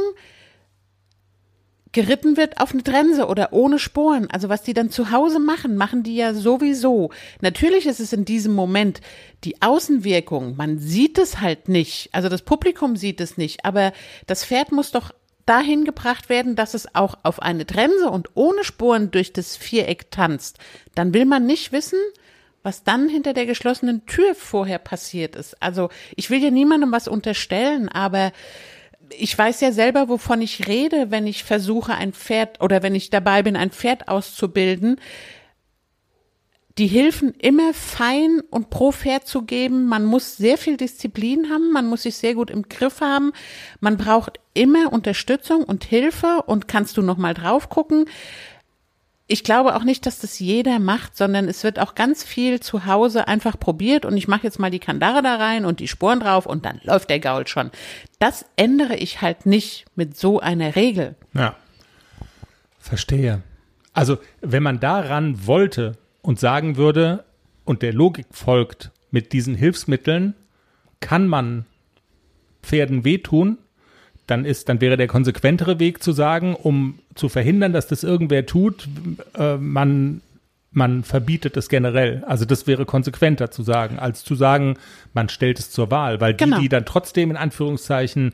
geritten wird auf eine Trense oder ohne Sporen. Also was die dann zu Hause machen, machen die ja sowieso. Natürlich ist es in diesem Moment die Außenwirkung. Man sieht es halt nicht. Also das Publikum sieht es nicht. Aber das Pferd muss doch dahin gebracht werden, dass es auch auf eine Trense und ohne Sporen durch das Viereck tanzt. Dann will man nicht wissen, was dann hinter der geschlossenen Tür vorher passiert ist. Also ich will ja niemandem was unterstellen, aber ich weiß ja selber, wovon ich rede, wenn ich versuche, ein Pferd oder wenn ich dabei bin, ein Pferd auszubilden. Die Hilfen immer fein und pro Pferd zu geben. Man muss sehr viel Disziplin haben, man muss sich sehr gut im Griff haben. Man braucht immer Unterstützung und Hilfe und kannst du noch mal drauf gucken. Ich glaube auch nicht, dass das jeder macht, sondern es wird auch ganz viel zu Hause einfach probiert und ich mache jetzt mal die Kandare da rein und die Sporen drauf und dann läuft der Gaul schon. Das ändere ich halt nicht mit so einer Regel.
Ja. Verstehe. Also, wenn man daran wollte und sagen würde, und der Logik folgt, mit diesen Hilfsmitteln kann man Pferden wehtun, dann ist, dann wäre der konsequentere Weg zu sagen, um zu verhindern, dass das irgendwer tut, äh, man, man verbietet es generell. Also das wäre konsequenter zu sagen, als zu sagen, man stellt es zur Wahl, weil die,
Genau.
die dann trotzdem in Anführungszeichen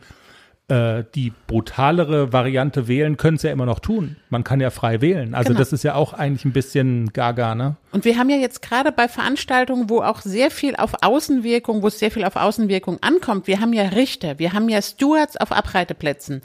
äh, die brutalere Variante wählen, können es ja immer noch tun. Man kann ja frei wählen. Also
Genau.
das ist ja auch eigentlich ein bisschen gaga, ne?
Und wir haben ja jetzt gerade bei Veranstaltungen, wo auch sehr viel auf Außenwirkung, wo es sehr viel auf Außenwirkung ankommt, wir haben ja Richter, wir haben ja Stewards auf Abreiteplätzen.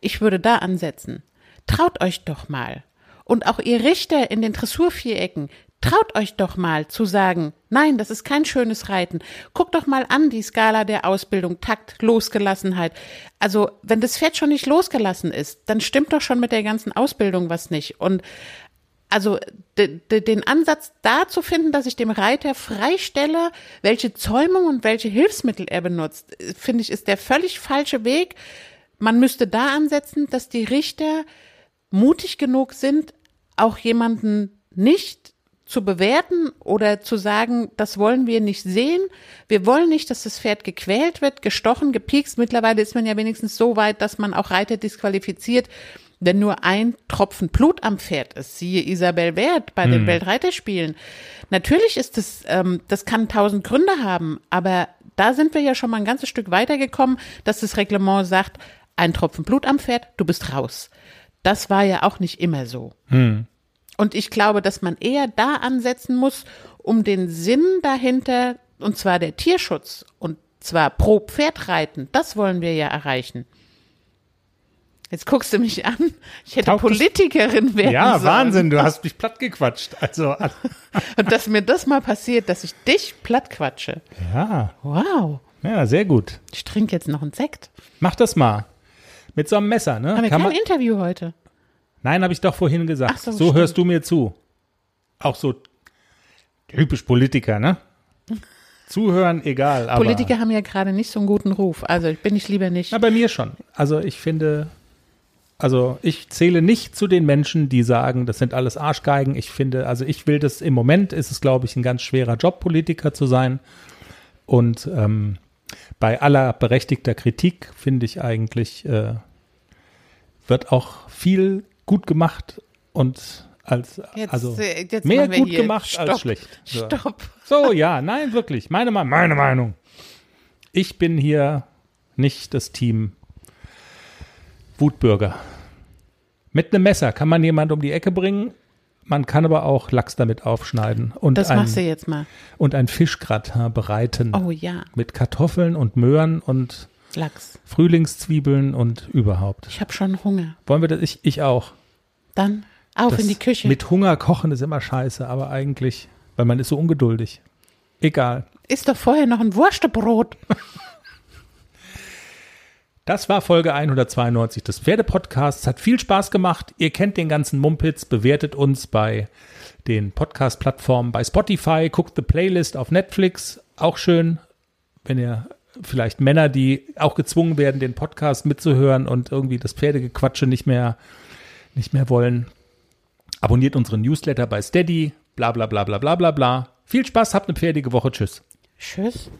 Ich würde da ansetzen. Traut euch doch mal. Und auch ihr Richter in den Dressurvierecken, traut euch doch mal zu sagen, nein, das ist kein schönes Reiten. Guckt doch mal an die Skala der Ausbildung, Takt, Losgelassenheit. Also, wenn das Pferd schon nicht losgelassen ist, dann stimmt doch schon mit der ganzen Ausbildung was nicht. Und also de, de, den Ansatz da zu finden, dass ich dem Reiter freistelle, welche Zäumung und welche Hilfsmittel er benutzt, finde ich, ist der völlig falsche Weg. Man müsste da ansetzen, dass die Richter mutig genug sind, auch jemanden nicht zu bewerten oder zu sagen, das wollen wir nicht sehen. Wir wollen nicht, dass das Pferd gequält wird, gestochen, gepiekst. Mittlerweile ist man ja wenigstens so weit, dass man auch Reiter disqualifiziert, wenn nur ein Tropfen Blut am Pferd ist. Siehe Isabel Wert bei den Weltreiterspielen. Natürlich ist das, ähm, das kann tausend Gründe haben, aber da sind wir ja schon mal ein ganzes Stück weitergekommen, dass das Reglement sagt, ein Tropfen Blut am Pferd, du bist raus. Das war ja auch nicht immer so. Und ich glaube, dass man eher da ansetzen muss um den Sinn dahinter, und zwar der Tierschutz, und zwar pro Pferd reiten, das wollen wir ja erreichen. Jetzt guckst du mich an. Ich hätte
es-
Politikerin werden
Ja,
sollen.
Wahnsinn, du hast mich platt gequatscht. Also,
Und dass mir das mal passiert, dass ich dich platt quatsche.
ja,
Wow.
ja, sehr gut.
Ich trinke jetzt noch einen Sekt.
Mach das mal. Mit so einem Messer, ne?
Haben wir
Kann
kein
man,
Interview heute?
Nein, habe ich doch vorhin gesagt.
So,
so hörst du mir zu. Auch so typisch Politiker, ne? Zuhören, egal. Aber,
Politiker haben ja gerade nicht so einen guten Ruf. Also bin ich lieber nicht.
Na, bei mir schon. Also ich finde, also ich zähle nicht zu den Menschen, die sagen, das sind alles Arschgeigen. Ich finde, also ich will das, im Moment ist es, glaube ich, ein ganz schwerer Job, Politiker zu sein. Und ähm, bei aller berechtigter Kritik finde ich eigentlich, äh, wird auch viel gut gemacht und als,
Jetzt,
also
äh, jetzt
mehr gut gemacht
Stopp,
als schlecht. So.
Stopp.
So, ja, nein, wirklich. Meine, Me- meine Meinung. Ich bin hier nicht das Team Wutbürger. Mit einem Messer kann man jemand um die Ecke bringen. Man kann aber auch Lachs damit aufschneiden und,
Das
ein,
machst du jetzt mal.
und ein Fischgratin bereiten.
Oh ja,
Mit Kartoffeln und Möhren und
Lachs.
Frühlingszwiebeln und überhaupt.
Ich habe schon Hunger.
Wollen wir das? Ich, ich auch.
Dann auf
Das
in die Küche.
Mit Hunger kochen ist immer scheiße, aber eigentlich, weil man ist so ungeduldig. Egal.
Ist doch vorher noch ein Wurstebrot.
Das war Folge 192 des Pferdepodcasts. Hat viel Spaß gemacht. Ihr kennt den ganzen Mumpitz. Bewertet uns bei den Podcast-Plattformen bei Spotify. Guckt die Playlist auf Netflix. Auch schön, wenn ihr vielleicht Männer, die auch gezwungen werden, den Podcast mitzuhören und irgendwie das Pferdegequatsche nicht mehr, nicht mehr wollen. Abonniert unseren Newsletter bei Steady. Bla bla bla bla bla bla bla. Viel Spaß, habt eine pferdige Woche. Tschüss.
Tschüss.